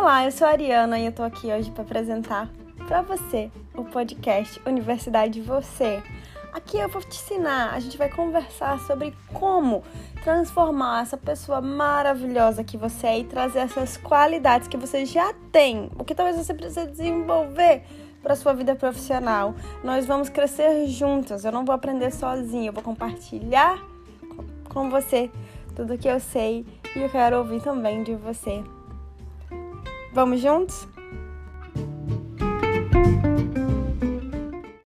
Olá, eu sou a Ariana e eu tô aqui hoje para apresentar para você o podcast Universidade Você. Aqui eu vou te ensinar, a gente vai conversar sobre como transformar essa pessoa maravilhosa que você é e trazer essas qualidades que você já tem, o que talvez você precise desenvolver para sua vida profissional. Nós vamos crescer juntas. Eu não vou aprender sozinha, eu vou compartilhar com você tudo que eu sei e eu quero ouvir também de você. Vamos juntos?